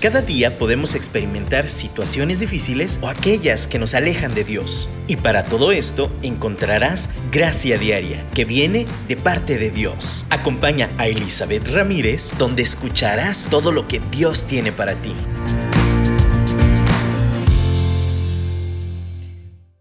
Cada día podemos experimentar situaciones difíciles o aquellas que nos alejan de Dios. Y para todo esto encontrarás gracia diaria que viene de parte de Dios. Acompaña a Elizabeth Ramírez donde escucharás todo lo que Dios tiene para ti.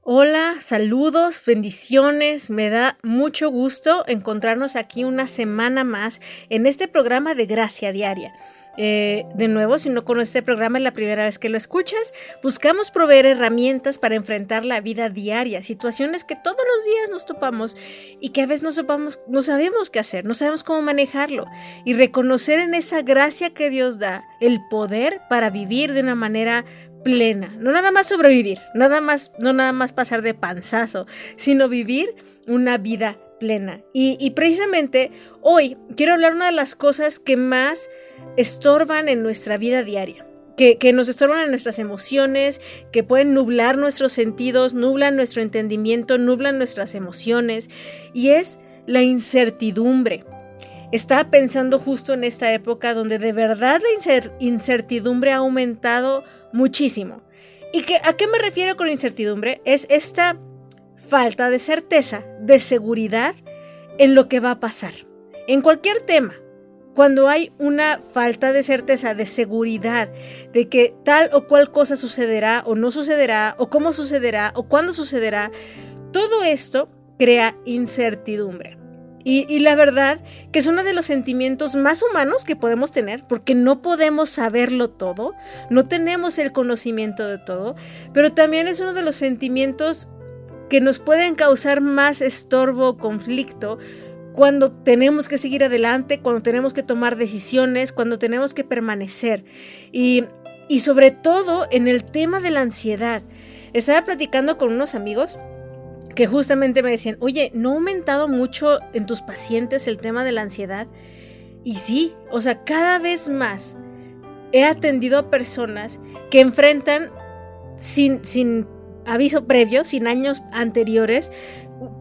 Hola, saludos, bendiciones. Me da mucho gusto encontrarnos aquí una semana más en este programa de Gracia Diaria. Eh, de nuevo, si no conoces este programa es la primera vez que lo escuchas, buscamos proveer herramientas para enfrentar la vida diaria, situaciones que todos los días nos topamos y que a veces no, sepamos, no sabemos qué hacer, no sabemos cómo manejarlo. Y reconocer en esa gracia que Dios da el poder para vivir de una manera plena, no nada más sobrevivir, nada más, no nada más pasar de panzazo, sino vivir una vida plena. Y precisamente hoy quiero hablar una de las cosas que más estorban en nuestra vida diaria. Que, que, nos estorban en nuestras emociones, que pueden nublar nuestros sentidos, nublan nuestro entendimiento, nublan nuestras emociones, y es la incertidumbre. Estaba pensando justo en esta época donde de verdad la incertidumbre ha aumentado muchísimo. ¿Y que, a qué me refiero con incertidumbre? Es esta falta de certeza, de seguridad en lo que va a pasar, en cualquier tema cuando hay una falta de certeza, de seguridad, de que tal o cual cosa sucederá o no sucederá, o cómo sucederá, o cuándo sucederá, todo esto crea incertidumbre. Y, la verdad que es uno de los sentimientos más humanos que podemos tener, porque no podemos saberlo todo, no tenemos el conocimiento de todo, pero también es uno de los sentimientos que nos pueden causar más estorbo o conflicto cuando tenemos que seguir adelante, cuando tenemos que tomar decisiones, cuando tenemos que permanecer. Y, y sobre todo en el tema de la ansiedad. Estaba platicando con unos amigos que justamente me decían, oye, ¿no ha aumentado mucho en tus pacientes el tema de la ansiedad? Y sí, o sea, cada vez más he atendido a personas que enfrentan sin, sin aviso previo, sin años anteriores,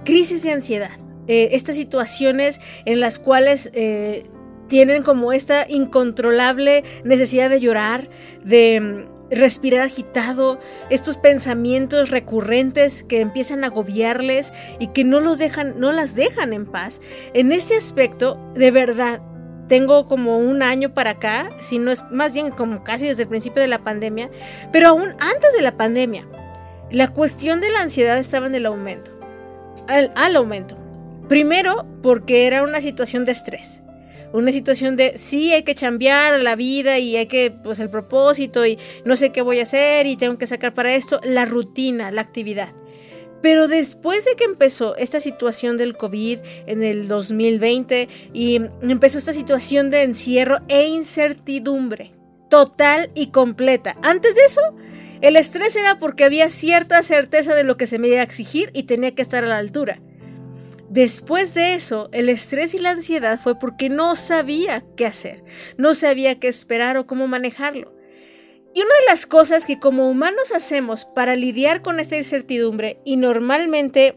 crisis de ansiedad. Eh, estas situaciones en las cuales eh, tienen como esta incontrolable necesidad de llorar, de mm, respirar agitado, estos pensamientos recurrentes que empiezan a agobiarles y que no los dejan, no las dejan en paz. En ese aspecto, de verdad, tengo como un año para acá, si no es más bien como casi desde el principio de la pandemia, pero aún antes de la pandemia, la cuestión de la ansiedad estaba en el aumento, al aumento. Primero, porque era una situación de estrés. Una situación de sí hay que cambiar la vida y hay que, pues el propósito y no sé qué voy a hacer y tengo que sacar para esto, la rutina, la actividad. Pero después de que empezó esta situación del COVID en el 2020 y empezó esta situación de encierro e incertidumbre total y completa. Antes de eso, el estrés era porque había cierta certeza de lo que se me iba a exigir y tenía que estar a la altura. Después de eso, el estrés y la ansiedad fue porque no sabía qué hacer, no sabía qué esperar o cómo manejarlo. Y una de las cosas que como humanos hacemos para lidiar con esta incertidumbre y normalmente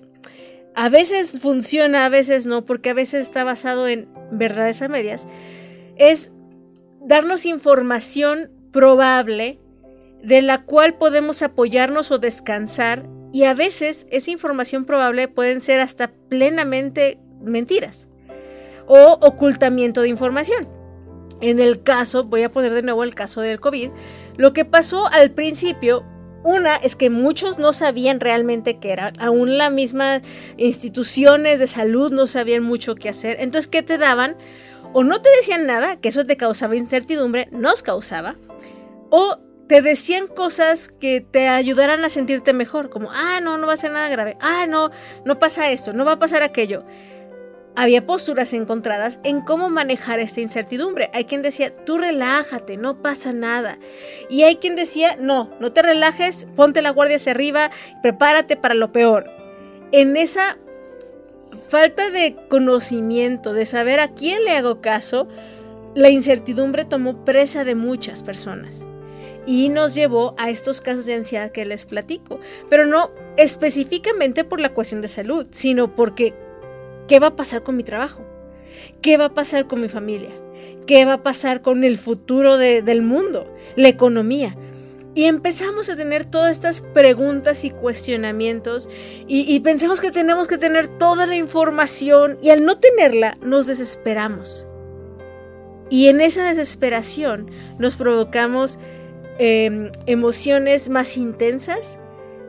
a veces funciona, a veces no, porque a veces está basado en verdades a medias, es darnos información probable de la cual podemos apoyarnos o descansar y a veces esa información probable pueden ser hasta plenamente mentiras o ocultamiento de información. En el caso, voy a poner de nuevo el caso del COVID, lo que pasó al principio, una es que muchos no sabían realmente qué era, aún las mismas instituciones de salud no sabían mucho qué hacer, entonces ¿qué te daban? O no te decían nada, que eso te causaba incertidumbre, nos causaba, o te decían cosas que te ayudaran a sentirte mejor, como, ah, no, no va a ser nada grave, ah, no, no pasa esto, no va a pasar aquello. Había posturas encontradas en cómo manejar esta incertidumbre. Hay quien decía, tú relájate, no pasa nada. Y hay quien decía, no, no te relajes, ponte la guardia hacia arriba, prepárate para lo peor. En esa falta de conocimiento, de saber a quién le hago caso, la incertidumbre tomó presa de muchas personas y nos llevó a estos casos de ansiedad que les platico, pero no específicamente por la cuestión de salud, sino porque ¿qué va a pasar con mi trabajo? ¿Qué va a pasar con mi familia? qué va a pasar con el futuro del mundo, la economía. Y empezamos a tener todas estas preguntas y cuestionamientos y, y, pensamos que tenemos que tener toda la información y al no tenerla nos desesperamos. Y en esa desesperación nos provocamos em, emociones más intensas.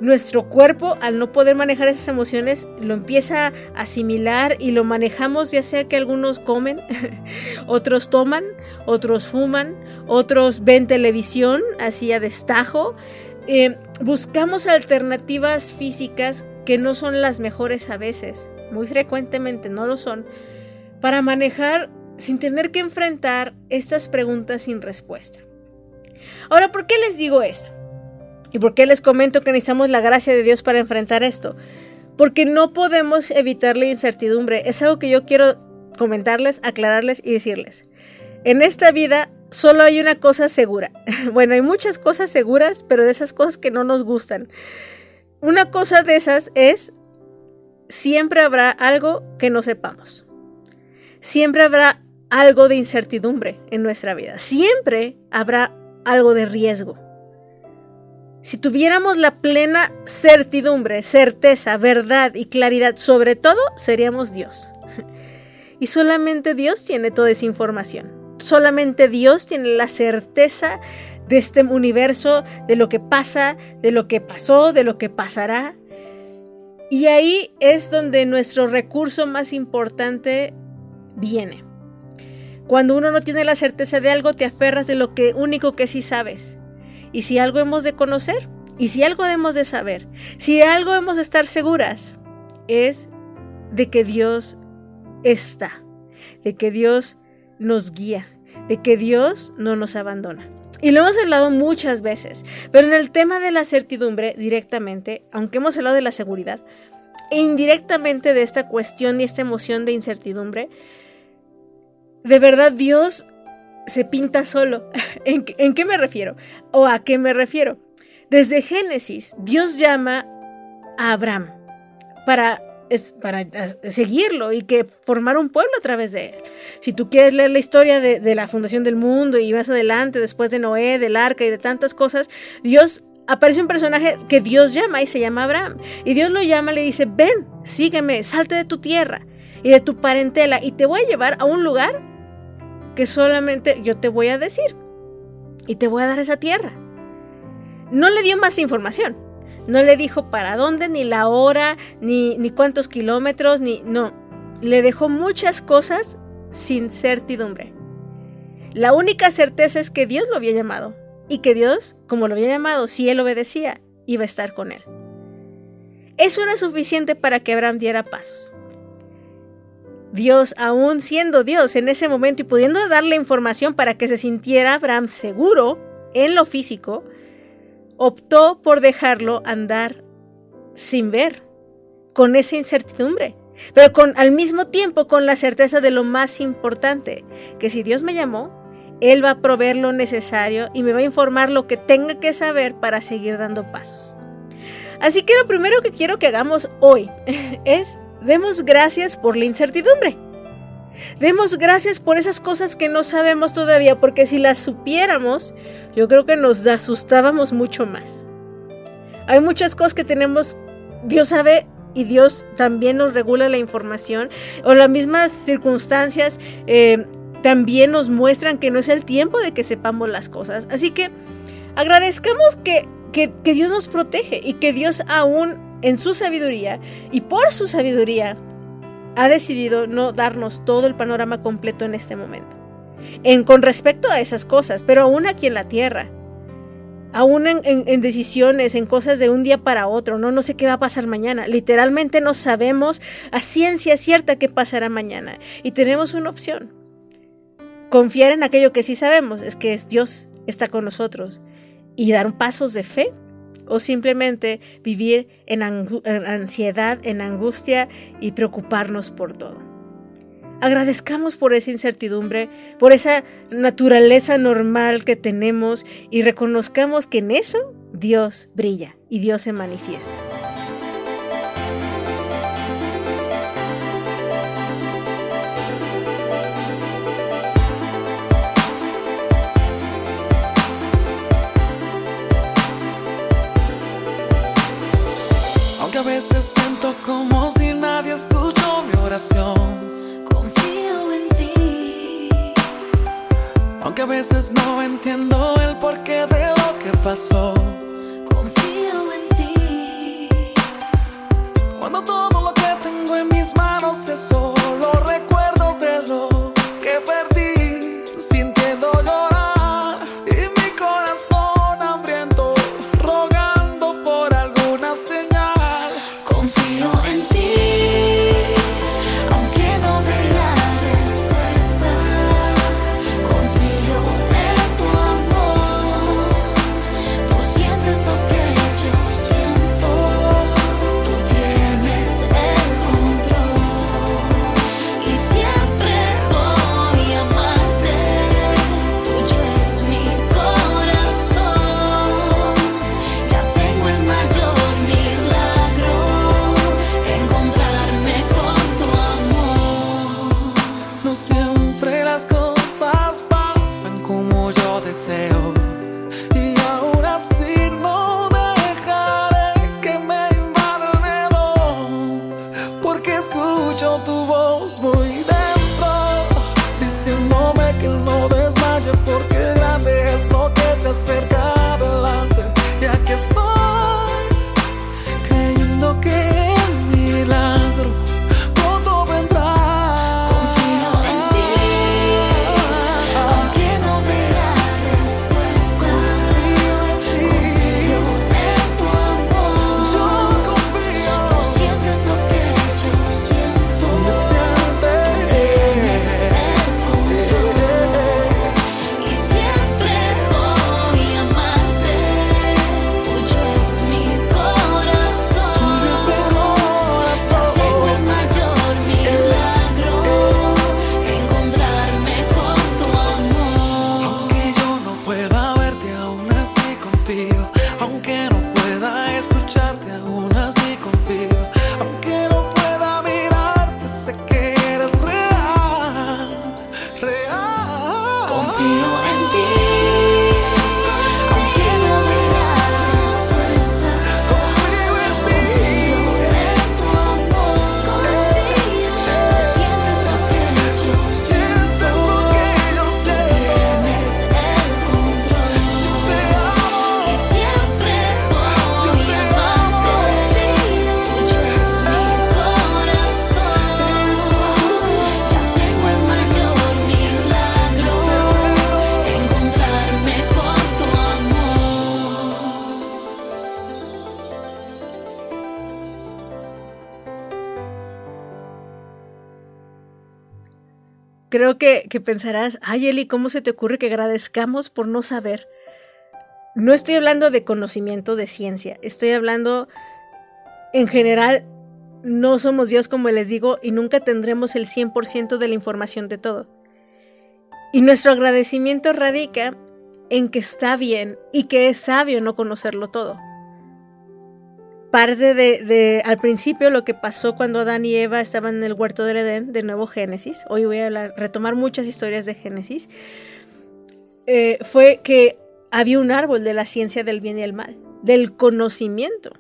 Nuestro cuerpo, al no poder manejar esas emociones, lo empieza a asimilar y lo manejamos, ya sea que algunos comen, otros toman, otros fuman, otros ven televisión así a destajo. Em, buscamos alternativas físicas que no son las mejores a veces, muy frecuentemente no lo son, para manejar sin tener que enfrentar estas preguntas sin respuesta. Ahora, ¿por qué les digo esto? ¿Y por qué les comento que necesitamos la gracia de Dios para enfrentar esto? Porque no podemos evitar la incertidumbre. Es algo que yo quiero comentarles, aclararles y decirles. En esta vida solo hay una cosa segura. Bueno, hay muchas cosas seguras, pero de esas cosas que no nos gustan. Una cosa de esas es, siempre habrá algo que no sepamos. Siempre habrá algo de incertidumbre en nuestra vida. Siempre habrá algo de riesgo. Si tuviéramos la plena certidumbre, certeza, verdad y claridad sobre todo, seríamos Dios. Y solamente Dios tiene toda esa información. Solamente Dios tiene la certeza de este universo, de lo que pasa, de lo que pasó, de lo que pasará. Y ahí es donde nuestro recurso más importante viene. Cuando uno no tiene la certeza de algo, te aferras de lo que único que sí sabes. Y si algo hemos de conocer, y si algo hemos de saber, si algo hemos de estar seguras, es de que Dios está, de que Dios nos guía, de que Dios no nos abandona. Y lo hemos hablado muchas veces, pero en el tema de la certidumbre directamente, aunque hemos hablado de la seguridad, e indirectamente de esta cuestión y esta emoción de incertidumbre, de verdad Dios se pinta solo. ¿En, qué me refiero? ¿O a qué me refiero? Desde Génesis, Dios llama a Abraham para, para seguirlo y que formar un pueblo a través de él. Si tú quieres leer la historia de, de la fundación del mundo y más adelante, después de Noé, del arca y de tantas cosas, Dios aparece un personaje que Dios llama y se llama Abraham. Y Dios lo llama y le dice, ven, sígueme, salte de tu tierra y de tu parentela y te voy a llevar a un lugar que solamente yo te voy a decir y te voy a dar esa tierra. No le dio más información. No le dijo para dónde, ni la hora, ni, ni cuántos kilómetros, ni... No. Le dejó muchas cosas sin certidumbre. La única certeza es que Dios lo había llamado y que Dios, como lo había llamado, si él obedecía, iba a estar con él. Eso era suficiente para que Abraham diera pasos. Dios, aún siendo Dios en ese momento y pudiendo darle información para que se sintiera Abraham seguro en lo físico, optó por dejarlo andar sin ver, con esa incertidumbre, pero con al mismo tiempo con la certeza de lo más importante, que si Dios me llamó, él va a proveer lo necesario y me va a informar lo que tenga que saber para seguir dando pasos. Así que lo primero que quiero que hagamos hoy es Demos gracias por la incertidumbre. Demos gracias por esas cosas que no sabemos todavía, porque si las supiéramos, yo creo que nos asustábamos mucho más. Hay muchas cosas que tenemos, Dios sabe y Dios también nos regula la información, o las mismas circunstancias eh, también nos muestran que no es el tiempo de que sepamos las cosas. Así que agradezcamos que, que Dios nos protege y que Dios aún en su sabiduría y por su sabiduría ha decidido no darnos todo el panorama completo en este momento. En, con respecto a esas cosas, pero aún aquí en la tierra, aún en, decisiones, en cosas de un día para otro, no, no sé qué va a pasar mañana. Literalmente no sabemos a ciencia cierta qué pasará mañana. Y tenemos una opción. Confiar en aquello que sí sabemos, es que Dios está con nosotros. Y dar pasos de fe o simplemente vivir en, ansiedad, en angustia y preocuparnos por todo. Agradezcamos por esa incertidumbre, por esa naturaleza normal que tenemos y reconozcamos que en eso Dios brilla y Dios se manifiesta. A veces siento como si nadie escuchó mi oración. Confío en ti. Aunque a veces no entiendo el porqué de lo que pasó. Creo que, pensarás, ay Eli, ¿cómo se te ocurre que agradezcamos por no saber? No estoy hablando de conocimiento de ciencia, estoy hablando en general, no somos Dios como les digo y nunca tendremos el 100% de la información de todo. Y nuestro agradecimiento radica en que está bien y que es sabio no conocerlo todo. Parte de, al principio lo que pasó cuando Adán y Eva estaban en el huerto del Edén, de nuevo Génesis, hoy voy a retomar muchas historias de Génesis, eh, fue que había un árbol de la ciencia del bien y el mal, del conocimiento.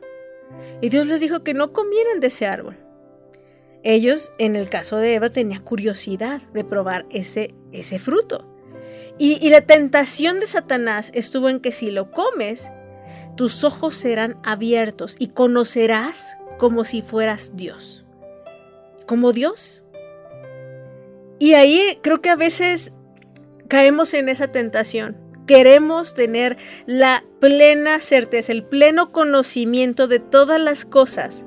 Y Dios les dijo que no comieran de ese árbol. Ellos, en el caso de Eva, tenían curiosidad de probar ese, fruto. Y la tentación de Satanás estuvo en que si lo comes, tus ojos serán abiertos y conocerás como si fueras Dios. Como Dios. Y ahí creo que a veces caemos en esa tentación. Queremos tener la plena certeza, el pleno conocimiento de todas las cosas.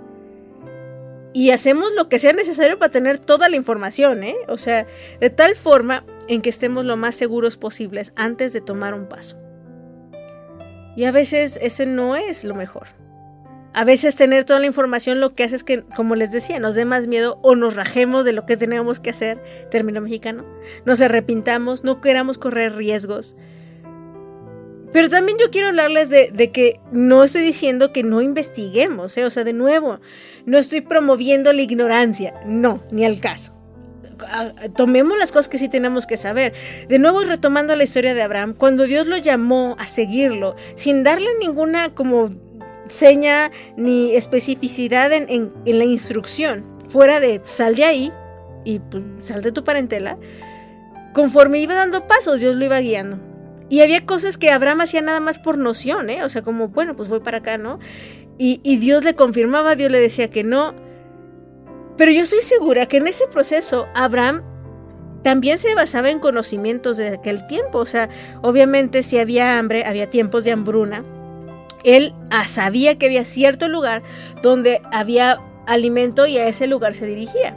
Y hacemos lo que sea necesario para tener toda la información, ¿eh? O sea, de tal forma en que estemos lo más seguros posibles antes de tomar un paso. Y a veces ese no es lo mejor. A veces tener toda la información lo que hace es que, como les decía, nos dé más miedo o nos rajemos de lo que tenemos que hacer, término mexicano, nos arrepintamos, no queramos correr riesgos. Pero también yo quiero hablarles de, de que no estoy diciendo que no investiguemos, ¿eh? o sea, de nuevo, no estoy promoviendo la ignorancia, no, ni al caso. Tomemos las cosas que sí tenemos que saber. De nuevo, retomando la historia de Abraham, cuando Dios lo llamó a seguirlo, sin darle ninguna como seña ni especificidad en, la instrucción, fuera de sal de ahí y pues, sal de tu parentela, conforme iba dando pasos, Dios lo iba guiando. Y había cosas que Abraham hacía nada más por noción, ¿eh? O sea, como, bueno, pues voy para acá, ¿no? Y Dios le confirmaba, Dios le decía que no. Pero yo estoy segura que en ese proceso Abraham también se basaba en conocimientos de aquel tiempo. O sea, obviamente si había hambre, había tiempos de hambruna. Él ah, sabía que había cierto lugar donde había alimento y a ese lugar se dirigía.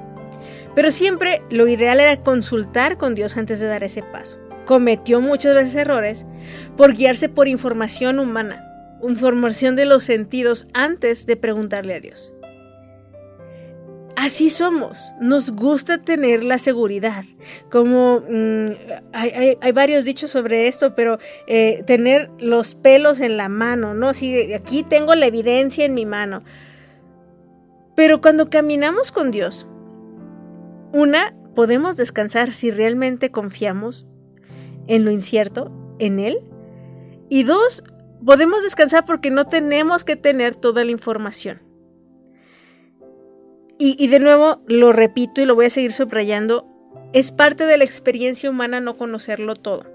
Pero siempre lo ideal era consultar con Dios antes de dar ese paso. Cometió muchas veces errores por guiarse por información humana, información de los sentidos antes de preguntarle a Dios. Así somos, nos gusta tener la seguridad. Como mm, hay, varios dichos sobre esto, pero eh, tener los pelos en la mano, ¿no? Sí, aquí tengo la evidencia en mi mano. Pero cuando caminamos con Dios, una, podemos descansar si realmente confiamos en lo incierto, en Él. Y dos, podemos descansar porque no tenemos que tener toda la información. Y, de nuevo, lo repito y lo voy a seguir subrayando, es parte de la experiencia humana no conocerlo todo.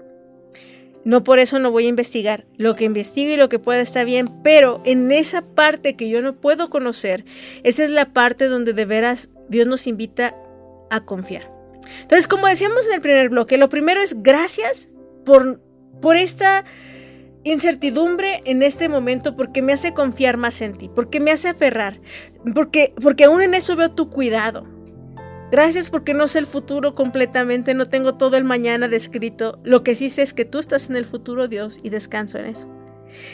No por eso no voy a investigar. Lo que investigo y lo que pueda está bien, pero en esa parte que yo no puedo conocer, esa es la parte donde de veras Dios nos invita a confiar. Entonces, como decíamos en el primer bloque, lo primero es gracias por, por esta incertidumbre en este momento porque me hace confiar más en ti, porque me hace aferrar, porque, porque aún en eso veo tu cuidado. Gracias porque no sé el futuro completamente, no tengo todo el mañana descrito. Lo que sí sé es que tú estás en el futuro, Dios, y descanso en eso.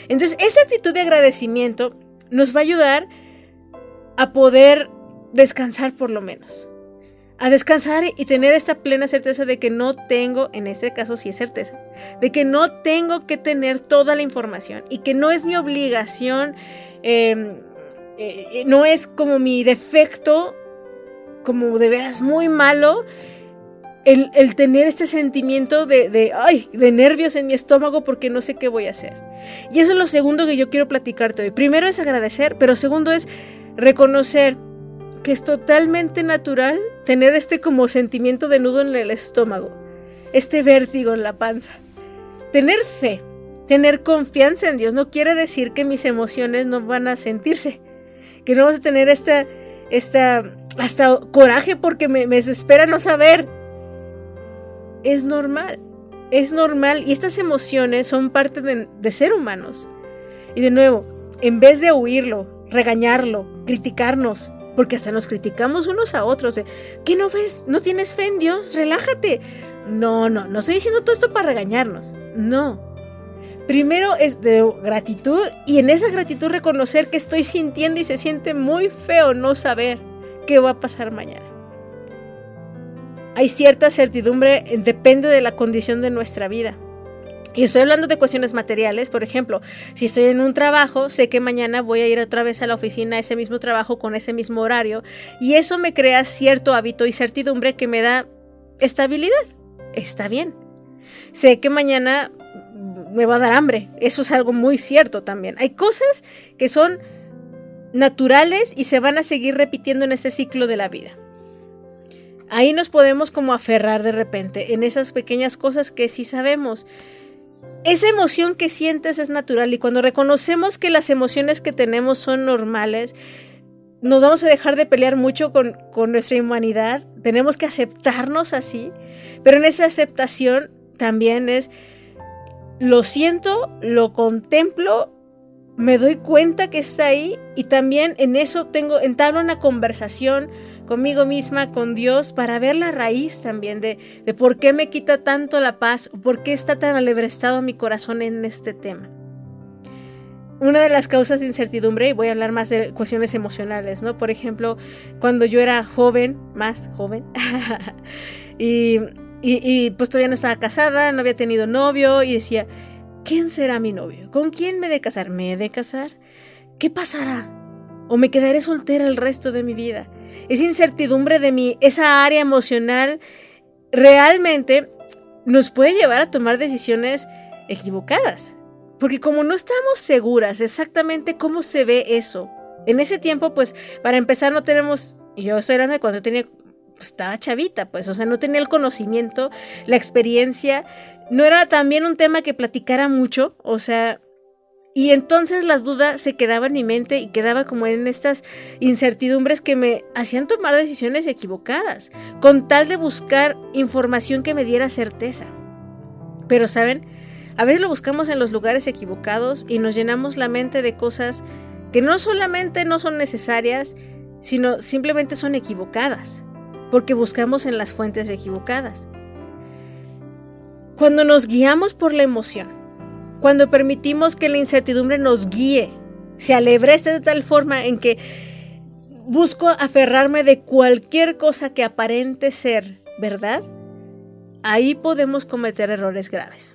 Entonces, esa actitud de agradecimiento nos va a ayudar a poder descansar por lo menos. A descansar y tener esa plena certeza de que no tengo, en este caso sí es certeza, de que no tengo que tener toda la información y que no es mi obligación, eh, eh, no es como mi defecto, como de veras muy malo, el, el tener este sentimiento de, de, ay, de nervios en mi estómago porque no sé qué voy a hacer. Y eso es lo segundo que yo quiero platicarte hoy. Primero es agradecer, pero segundo es reconocer que es totalmente natural tener este como sentimiento de nudo en el estómago, este vértigo en la panza. Tener fe, tener confianza en Dios no quiere decir que mis emociones no van a sentirse, que no vas a tener esta, esta, hasta coraje porque me, desespera no saber. Es normal, es normal y estas emociones son parte de, de ser humanos. Y de nuevo, en vez de huirlo, regañarlo, criticarnos, porque hasta nos criticamos unos a otros. De, ¿Qué no ves? ¿No tienes fe en Dios? Relájate. No, no, no estoy diciendo todo esto para regañarnos. No. Primero es de gratitud y en esa gratitud reconocer que estoy sintiendo y se siente muy feo no saber qué va a pasar mañana. Hay cierta certidumbre, eh, depende de la condición de nuestra vida. Y estoy hablando de cuestiones materiales, por ejemplo, si estoy en un trabajo, sé que mañana voy a ir otra vez a la oficina a ese mismo trabajo con ese mismo horario y eso me crea cierto hábito y certidumbre que me da estabilidad. Está bien. Sé que mañana me va a dar hambre, eso es algo muy cierto también. Hay cosas que son naturales y se van a seguir repitiendo en este ciclo de la vida. Ahí nos podemos como aferrar de repente en esas pequeñas cosas que sí sabemos esa emoción que sientes es natural y cuando reconocemos que las emociones que tenemos son normales, nos vamos a dejar de pelear mucho con, con, nuestra humanidad, tenemos que aceptarnos así, pero en esa aceptación también es, lo siento, lo contemplo, me doy cuenta que está ahí y también en eso tengo, entablo una conversación conmigo misma, con Dios, para ver la raíz también de, de por qué me quita tanto la paz, por qué está tan alebrestado mi corazón en este tema. Una de las causas de incertidumbre, y voy a hablar más de cuestiones emocionales, ¿no? Por ejemplo, cuando yo era joven, más joven, y, y, y pues todavía no estaba casada, no había tenido novio, y decía, ¿quién será mi novio? ¿Con quién me he de casar? ¿Me he de casar? ¿Qué pasará? ¿O me quedaré soltera el resto de mi vida? Esa incertidumbre de mi, esa área emocional, realmente nos puede llevar a tomar decisiones equivocadas. Porque como no estamos seguras exactamente cómo se ve eso, en ese tiempo, pues, para empezar, no tenemos, yo estoy hablando de cuando tenía, pues, estaba chavita, pues, o sea, no tenía el conocimiento, la experiencia, no era también un tema que platicara mucho, o sea, y entonces la duda se quedaba en mi mente y quedaba como en estas incertidumbres que me hacían tomar decisiones equivocadas, con tal de buscar información que me diera certeza. Pero, ¿saben? A veces lo buscamos en los lugares equivocados y nos llenamos la mente de cosas que no solamente no son necesarias, sino simplemente son equivocadas, porque buscamos en las fuentes equivocadas. Cuando nos guiamos por la emoción, cuando permitimos que la incertidumbre nos guíe, se alebreste de tal forma en que busco aferrarme de cualquier cosa que aparente ser verdad, ahí podemos cometer errores graves.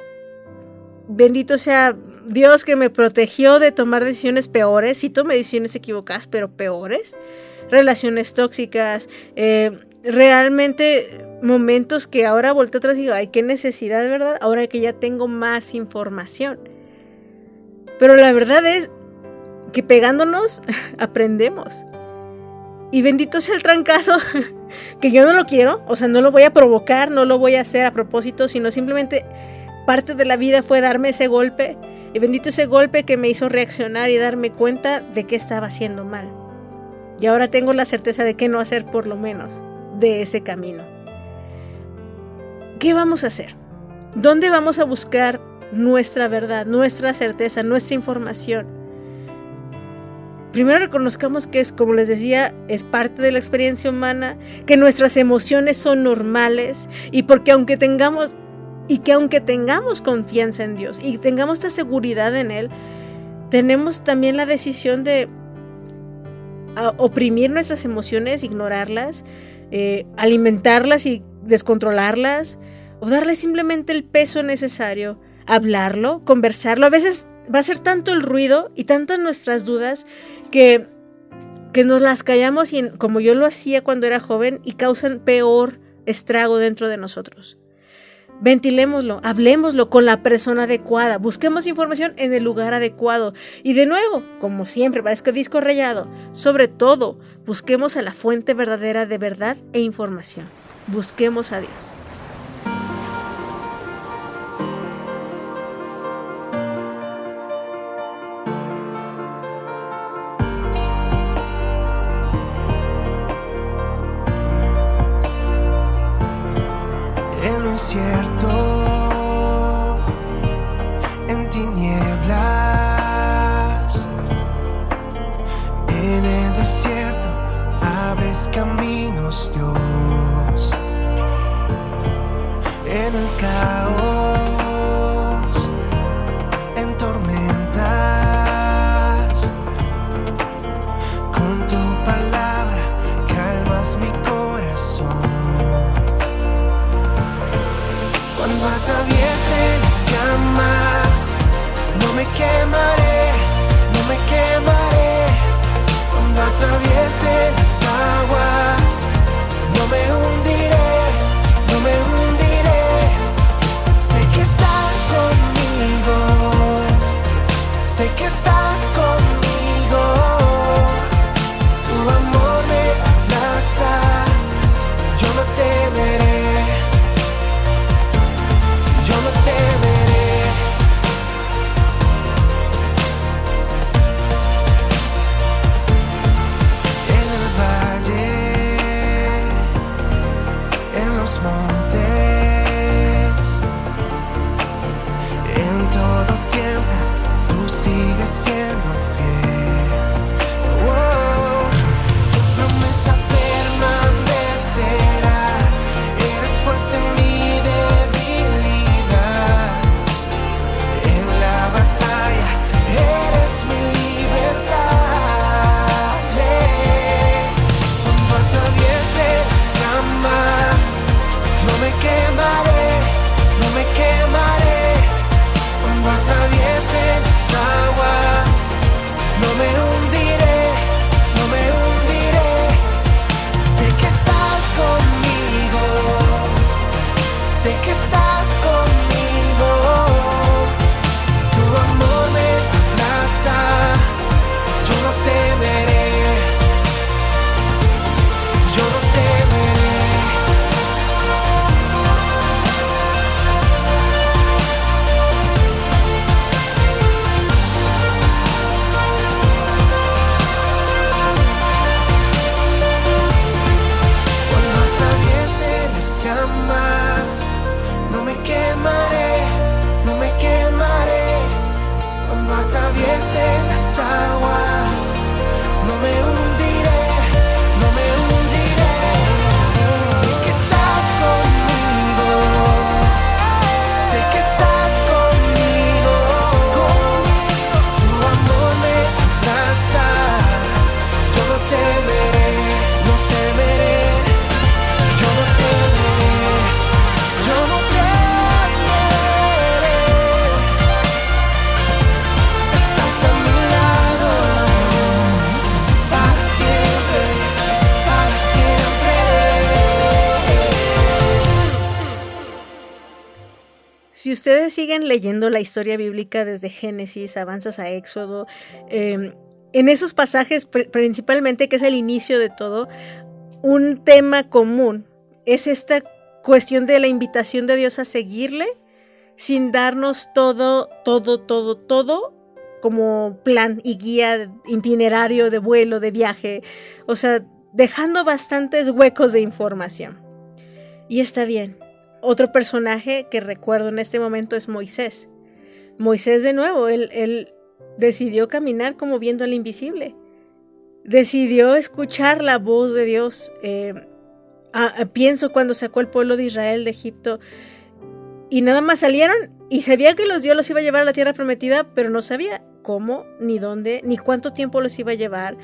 Bendito sea Dios que me protegió de tomar decisiones peores, sí tomé decisiones equivocadas, pero peores, relaciones tóxicas, eh, realmente momentos que ahora vuelto atrás y digo, ay, qué necesidad, ¿verdad? Ahora que ya tengo más información. Pero la verdad es que pegándonos aprendemos. Y bendito sea el trancazo, que yo no lo quiero, o sea, no lo voy a provocar, no lo voy a hacer a propósito, sino simplemente parte de la vida fue darme ese golpe. Y bendito ese golpe que me hizo reaccionar y darme cuenta de que estaba haciendo mal. Y ahora tengo la certeza de que no hacer por lo menos de ese camino. ¿Qué vamos a hacer? ¿Dónde vamos a buscar nuestra verdad, nuestra certeza, nuestra información? Primero reconozcamos que es, como les decía, es parte de la experiencia humana, que nuestras emociones son normales y porque aunque tengamos y que aunque tengamos confianza en Dios y tengamos esta seguridad en Él, tenemos también la decisión de oprimir nuestras emociones, ignorarlas, eh, alimentarlas y descontrolarlas, o darle simplemente el peso necesario, hablarlo, conversarlo. A veces va a ser tanto el ruido y tantas nuestras dudas que, que nos las callamos y como yo lo hacía cuando era joven y causan peor estrago dentro de nosotros. Ventilémoslo, hablemoslo con la persona adecuada, busquemos información en el lugar adecuado. Y de nuevo, como siempre, parezco disco rayado, sobre todo, busquemos a la fuente verdadera de verdad e información. Busquemos a Dios. Ustedes siguen leyendo la historia bíblica desde Génesis, avanzas a Éxodo, eh, en esos pasajes pr- principalmente, que es el inicio de todo, un tema común es esta cuestión de la invitación de Dios a seguirle sin darnos todo, todo, todo, todo como plan y guía, itinerario de vuelo, de viaje, o sea, dejando bastantes huecos de información. Y está bien. Otro personaje que recuerdo en este momento es Moisés. Moisés de nuevo, él, decidió caminar como viendo al invisible. Decidió escuchar la voz de Dios. Eh, ah, pienso cuando sacó el pueblo de Israel de Egipto y nada más salieron y sabía que los Dios los iba a llevar a la tierra prometida, pero no sabía cómo, ni dónde, ni cuánto tiempo los iba a llevar.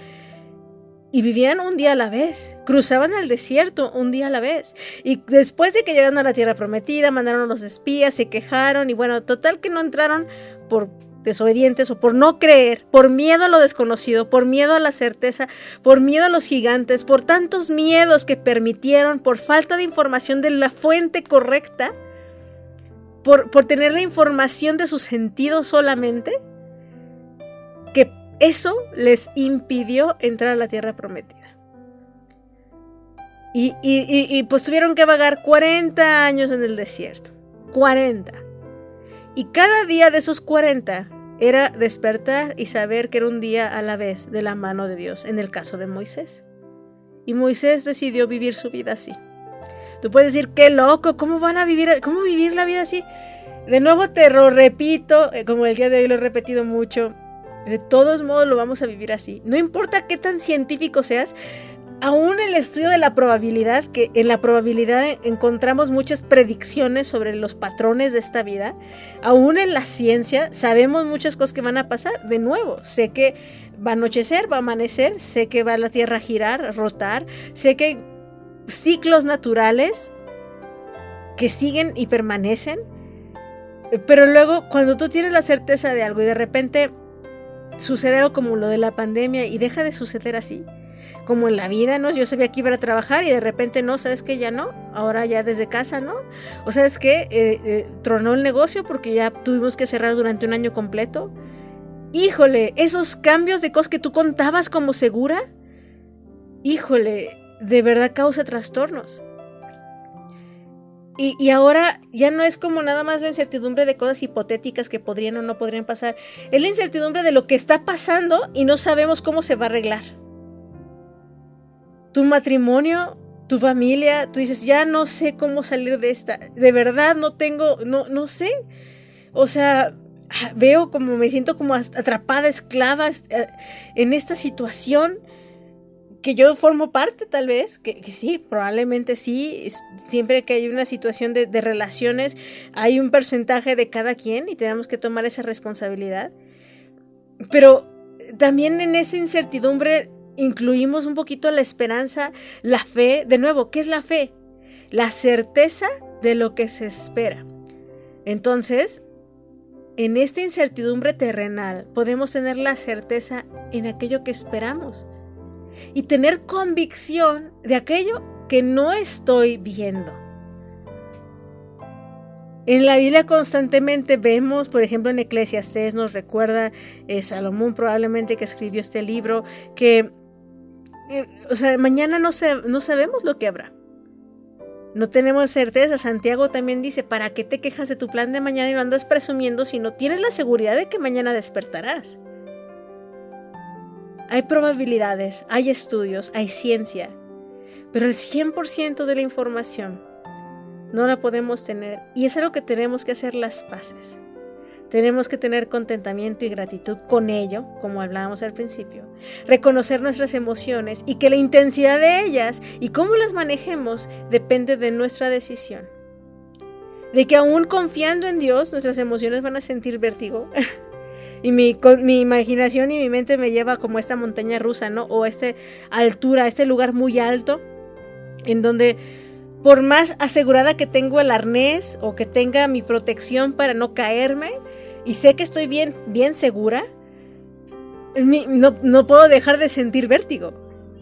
Y vivían un día a la vez, cruzaban el desierto un día a la vez. Y después de que llegaron a la tierra prometida, mandaron a los espías, se quejaron y bueno, total que no entraron por desobedientes o por no creer, por miedo a lo desconocido, por miedo a la certeza, por miedo a los gigantes, por tantos miedos que permitieron, por falta de información de la fuente correcta, por, por tener la información de sus sentidos solamente, eso les impidió entrar a la tierra prometida. Y, pues tuvieron que vagar 40 años en el desierto. 40. Y cada día de esos 40 era despertar y saber que era un día a la vez de la mano de Dios, en el caso de Moisés. Y Moisés decidió vivir su vida así. Tú puedes decir, qué loco, ¿cómo van a vivir, cómo vivir la vida así? De nuevo te lo repito, eh, como el día de hoy lo he repetido mucho, de todos modos lo vamos a vivir así. No importa qué tan científico seas, aún el estudio de la probabilidad, que en la probabilidad encontramos muchas predicciones sobre los patrones de esta vida, aún en la ciencia sabemos muchas cosas que van a pasar. De nuevo, sé que va a anochecer, va a amanecer, sé que va la Tierra a girar, rotar, sé que hay ciclos naturales que siguen y permanecen, pero luego cuando tú tienes la certeza de algo y de repente sucede algo como lo de la pandemia y deja de suceder así, como en la vida, ¿no? Yo sabía que iba a trabajar y de repente no, ¿sabes que Ya no, ahora ya desde casa, ¿no? O sea, es que eh, eh, tronó el negocio porque ya tuvimos que cerrar durante un año completo. Híjole, esos cambios de cosas que tú contabas como segura, híjole, de verdad causa trastornos. Y, ahora ya no es como nada más la incertidumbre de cosas hipotéticas que podrían o no podrían pasar. Es la incertidumbre de lo que está pasando y no sabemos cómo se va a arreglar tu matrimonio, tu familia, tú dices, ya no sé cómo salir de esta, de verdad no tengo, no, no sé. O sea, veo como me siento como atrapada, esclava en esta situación que yo formo parte tal vez, que, sí, probablemente sí, siempre que hay una situación de, de relaciones hay un porcentaje de cada quien y tenemos que tomar esa responsabilidad. Pero también en esa incertidumbre incluimos un poquito la esperanza, la fe. De nuevo, ¿qué es la fe? La certeza de lo que se espera. Entonces, en esta incertidumbre terrenal podemos tener la certeza en aquello que esperamos y tener convicción de aquello que no estoy viendo. En la Biblia constantemente vemos, por ejemplo en Eclesiastés nos recuerda eh, Salomón probablemente que escribió este libro, que, eh, o sea, mañana no, se, no sabemos lo que habrá. No tenemos certeza. Santiago también dice, ¿para qué te quejas de tu plan de mañana y lo andas presumiendo si no tienes la seguridad de que mañana despertarás? Hay probabilidades, hay estudios, hay ciencia, pero el 100% de la información no la podemos tener y es algo que tenemos que hacer las paces. Tenemos que tener contentamiento y gratitud con ello, como hablábamos al principio. Reconocer nuestras emociones y que la intensidad de ellas y cómo las manejemos depende de nuestra decisión. De que aún confiando en Dios, nuestras emociones van a sentir vértigo. y mi, mi, imaginación y mi mente me lleva como esta montaña rusa, ¿no? O esa altura, ese lugar muy alto, en donde por más asegurada que tengo el arnés o que tenga mi protección para no caerme, y sé que estoy bien, bien segura, no, no puedo dejar de sentir vértigo.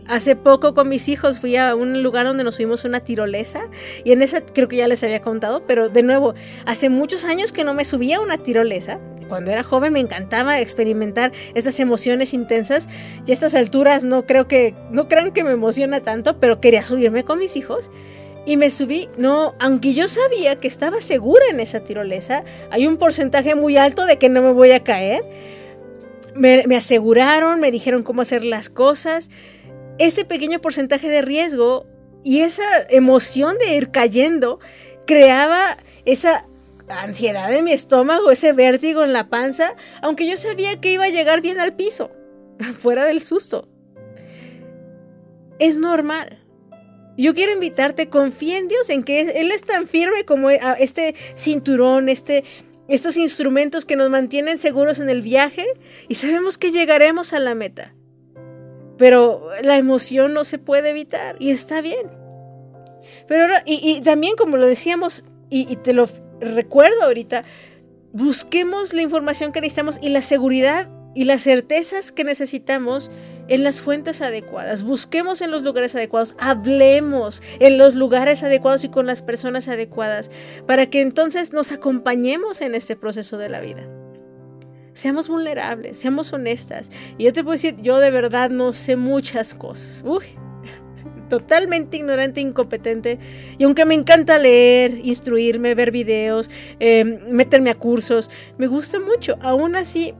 Hace poco con mis hijos fui a un lugar donde nos subimos una tirolesa y en esa creo que ya les había contado, pero de nuevo, hace muchos años que no me subía a una tirolesa. Cuando era joven me encantaba experimentar estas emociones intensas y a estas alturas no creo que no crean que me emociona tanto, pero quería subirme con mis hijos. Y me subí, no, aunque yo sabía que estaba segura en esa tirolesa, hay un porcentaje muy alto de que no me voy a caer. Me, me aseguraron, me dijeron cómo hacer las cosas ese pequeño porcentaje de riesgo y esa emoción de ir cayendo creaba esa ansiedad en mi estómago, ese vértigo en la panza, aunque yo sabía que iba a llegar bien al piso, fuera del susto. Es normal. Yo quiero invitarte, confía en Dios, en que Él es tan firme como este cinturón, este, estos instrumentos que nos mantienen seguros en el viaje y sabemos que llegaremos a la meta pero la emoción no se puede evitar y está bien. Pero y, también como lo decíamos, y, te lo recuerdo ahorita, busquemos la información que necesitamos y la seguridad y las certezas que necesitamos en las fuentes adecuadas. Busquemos en los lugares adecuados, hablemos en los lugares adecuados y con las personas adecuadas, para que entonces nos acompañemos en este proceso de la vida. Seamos vulnerables, seamos honestas. Y yo te puedo decir, yo de verdad no sé muchas cosas. Uy, totalmente ignorante, incompetente. Y aunque me encanta leer, instruirme, ver videos, em, meterme a cursos, me gusta mucho. Aún así,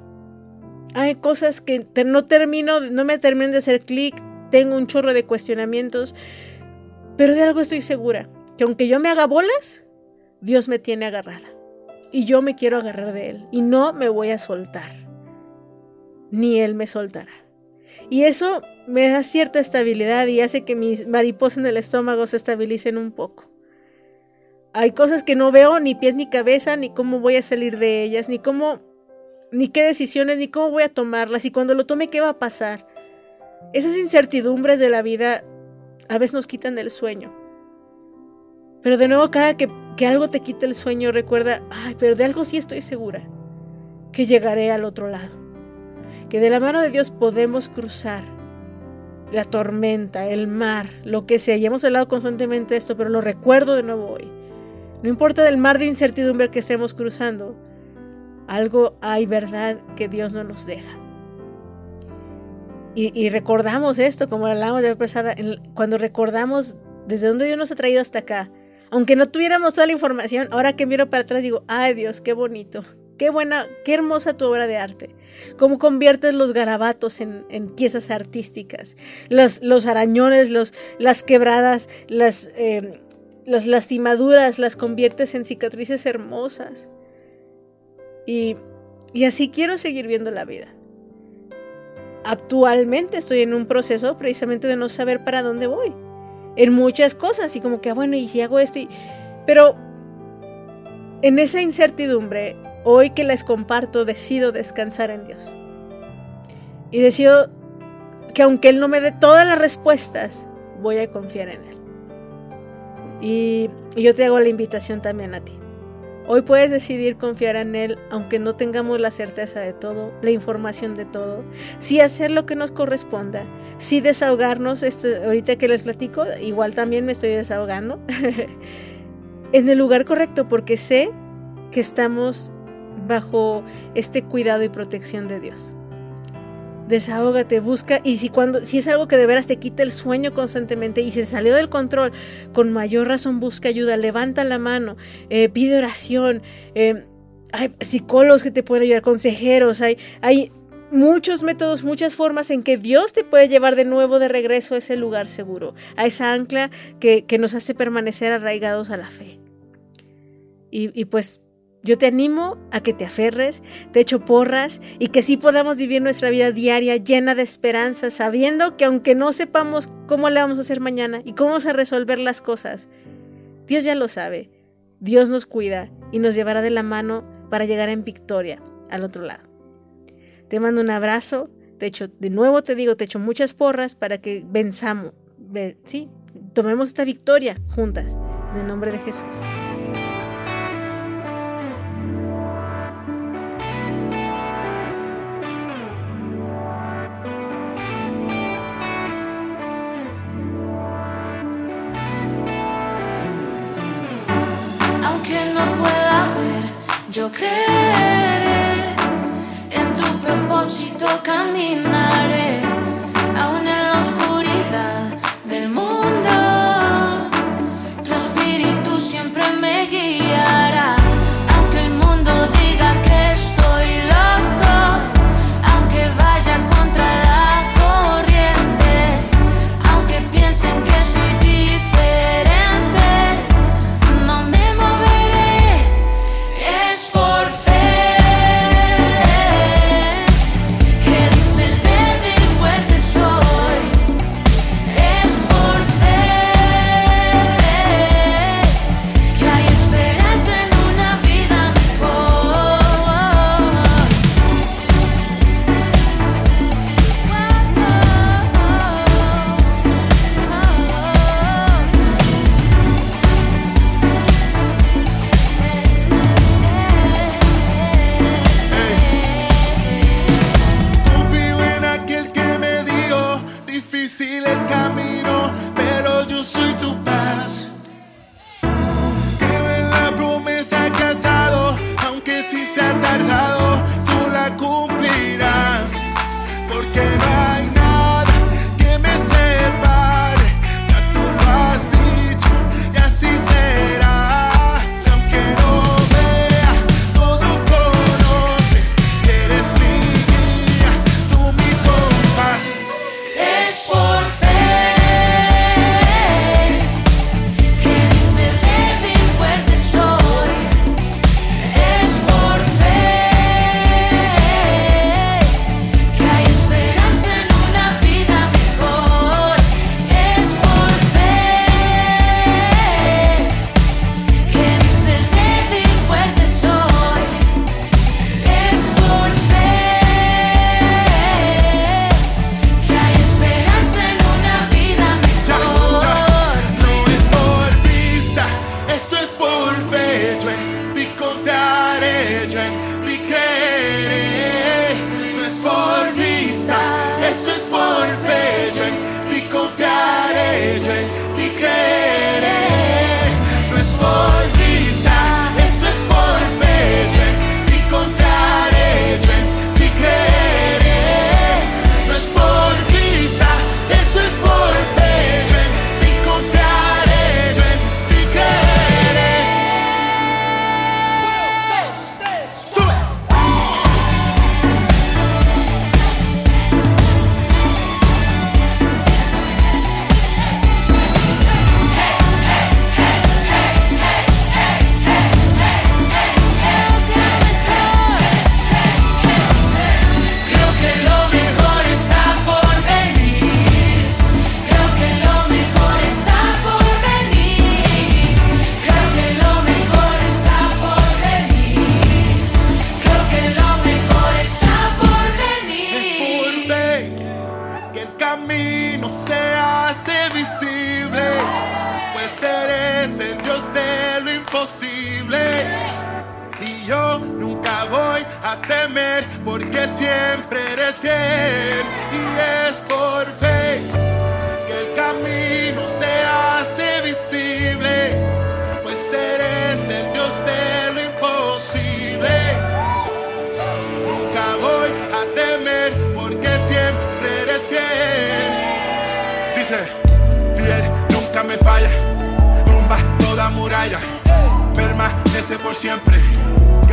hay cosas que no termino, no me terminan de hacer clic. Tengo un chorro de cuestionamientos. Pero de algo estoy segura, que aunque yo me haga bolas, Dios me tiene agarrada y yo me quiero agarrar de Él y no me voy a soltar, ni Él me soltará. Y eso me da cierta estabilidad y hace que mis mariposas en el estómago se estabilicen un poco. Hay cosas que no veo ni pies ni cabeza, ni cómo voy a salir de ellas, ni cómo, ni qué decisiones, ni cómo voy a tomarlas, y cuando lo tome, qué va a pasar. Esas incertidumbres de la vida a veces nos quitan el sueño. Pero de nuevo, cada que, algo te quite el sueño, recuerda, ay, pero de algo sí estoy segura, que llegaré al otro lado. Que de la mano de Dios podemos cruzar la tormenta, el mar, lo que sea. Y hemos hablado constantemente de esto, pero lo recuerdo de nuevo hoy. No importa del mar de incertidumbre que estemos cruzando, algo hay verdad que Dios no nos deja. Y, recordamos esto, como hablamos de la pasada, cuando recordamos desde dónde Dios nos ha traído hasta acá, aunque no tuviéramos toda la información, ahora que miro para atrás digo, ay Dios, qué bonito, qué buena, qué hermosa tu obra de arte. Cómo conviertes los garabatos en, piezas artísticas, los, arañones, los, las quebradas, las, eh, las lastimaduras, las conviertes en cicatrices hermosas. Y, y así quiero seguir viendo la vida. Actualmente estoy en un proceso precisamente de no saber para dónde voy en muchas cosas y como que, ah, bueno, ¿y si hago esto? Y... Pero en esa incertidumbre, hoy que les comparto, decido descansar en Dios. Y decido que aunque Él no me dé todas las respuestas, voy a confiar en Él. Y, yo te hago la invitación también a ti. Hoy puedes decidir confiar en Él aunque no tengamos la certeza de todo, la información de todo, sí hacer lo que nos corresponda, sí desahogarnos, esto, ahorita que les platico, igual también me estoy desahogando, en el lugar correcto porque sé que estamos bajo este cuidado y protección de Dios desahógate, busca y si cuando si es algo que de veras te quita el sueño constantemente y se salió del control, con mayor razón busca ayuda, levanta la mano, eh, pide oración, eh, hay psicólogos que te pueden ayudar, consejeros, hay, hay muchos métodos, muchas formas en que Dios te puede llevar de nuevo de regreso a ese lugar seguro, a esa ancla que, nos hace permanecer arraigados a la fe. Y, y pues yo te animo a que te aferres, te echo porras y que sí podamos vivir nuestra vida diaria llena de esperanza, sabiendo que aunque no sepamos cómo le vamos a hacer mañana y cómo vamos a resolver las cosas, Dios ya lo sabe. Dios nos cuida y nos llevará de la mano para llegar en victoria al otro lado. Te mando un abrazo, te echo, de nuevo te digo, te echo muchas porras para que venzamos, sí, tomemos esta victoria juntas, en el nombre de Jesús.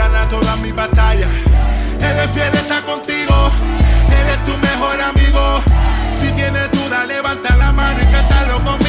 gana todas mis batallas. Él es fiel, está contigo. Eres tu mejor amigo. Si tienes duda, levanta la mano y cántalo conmigo.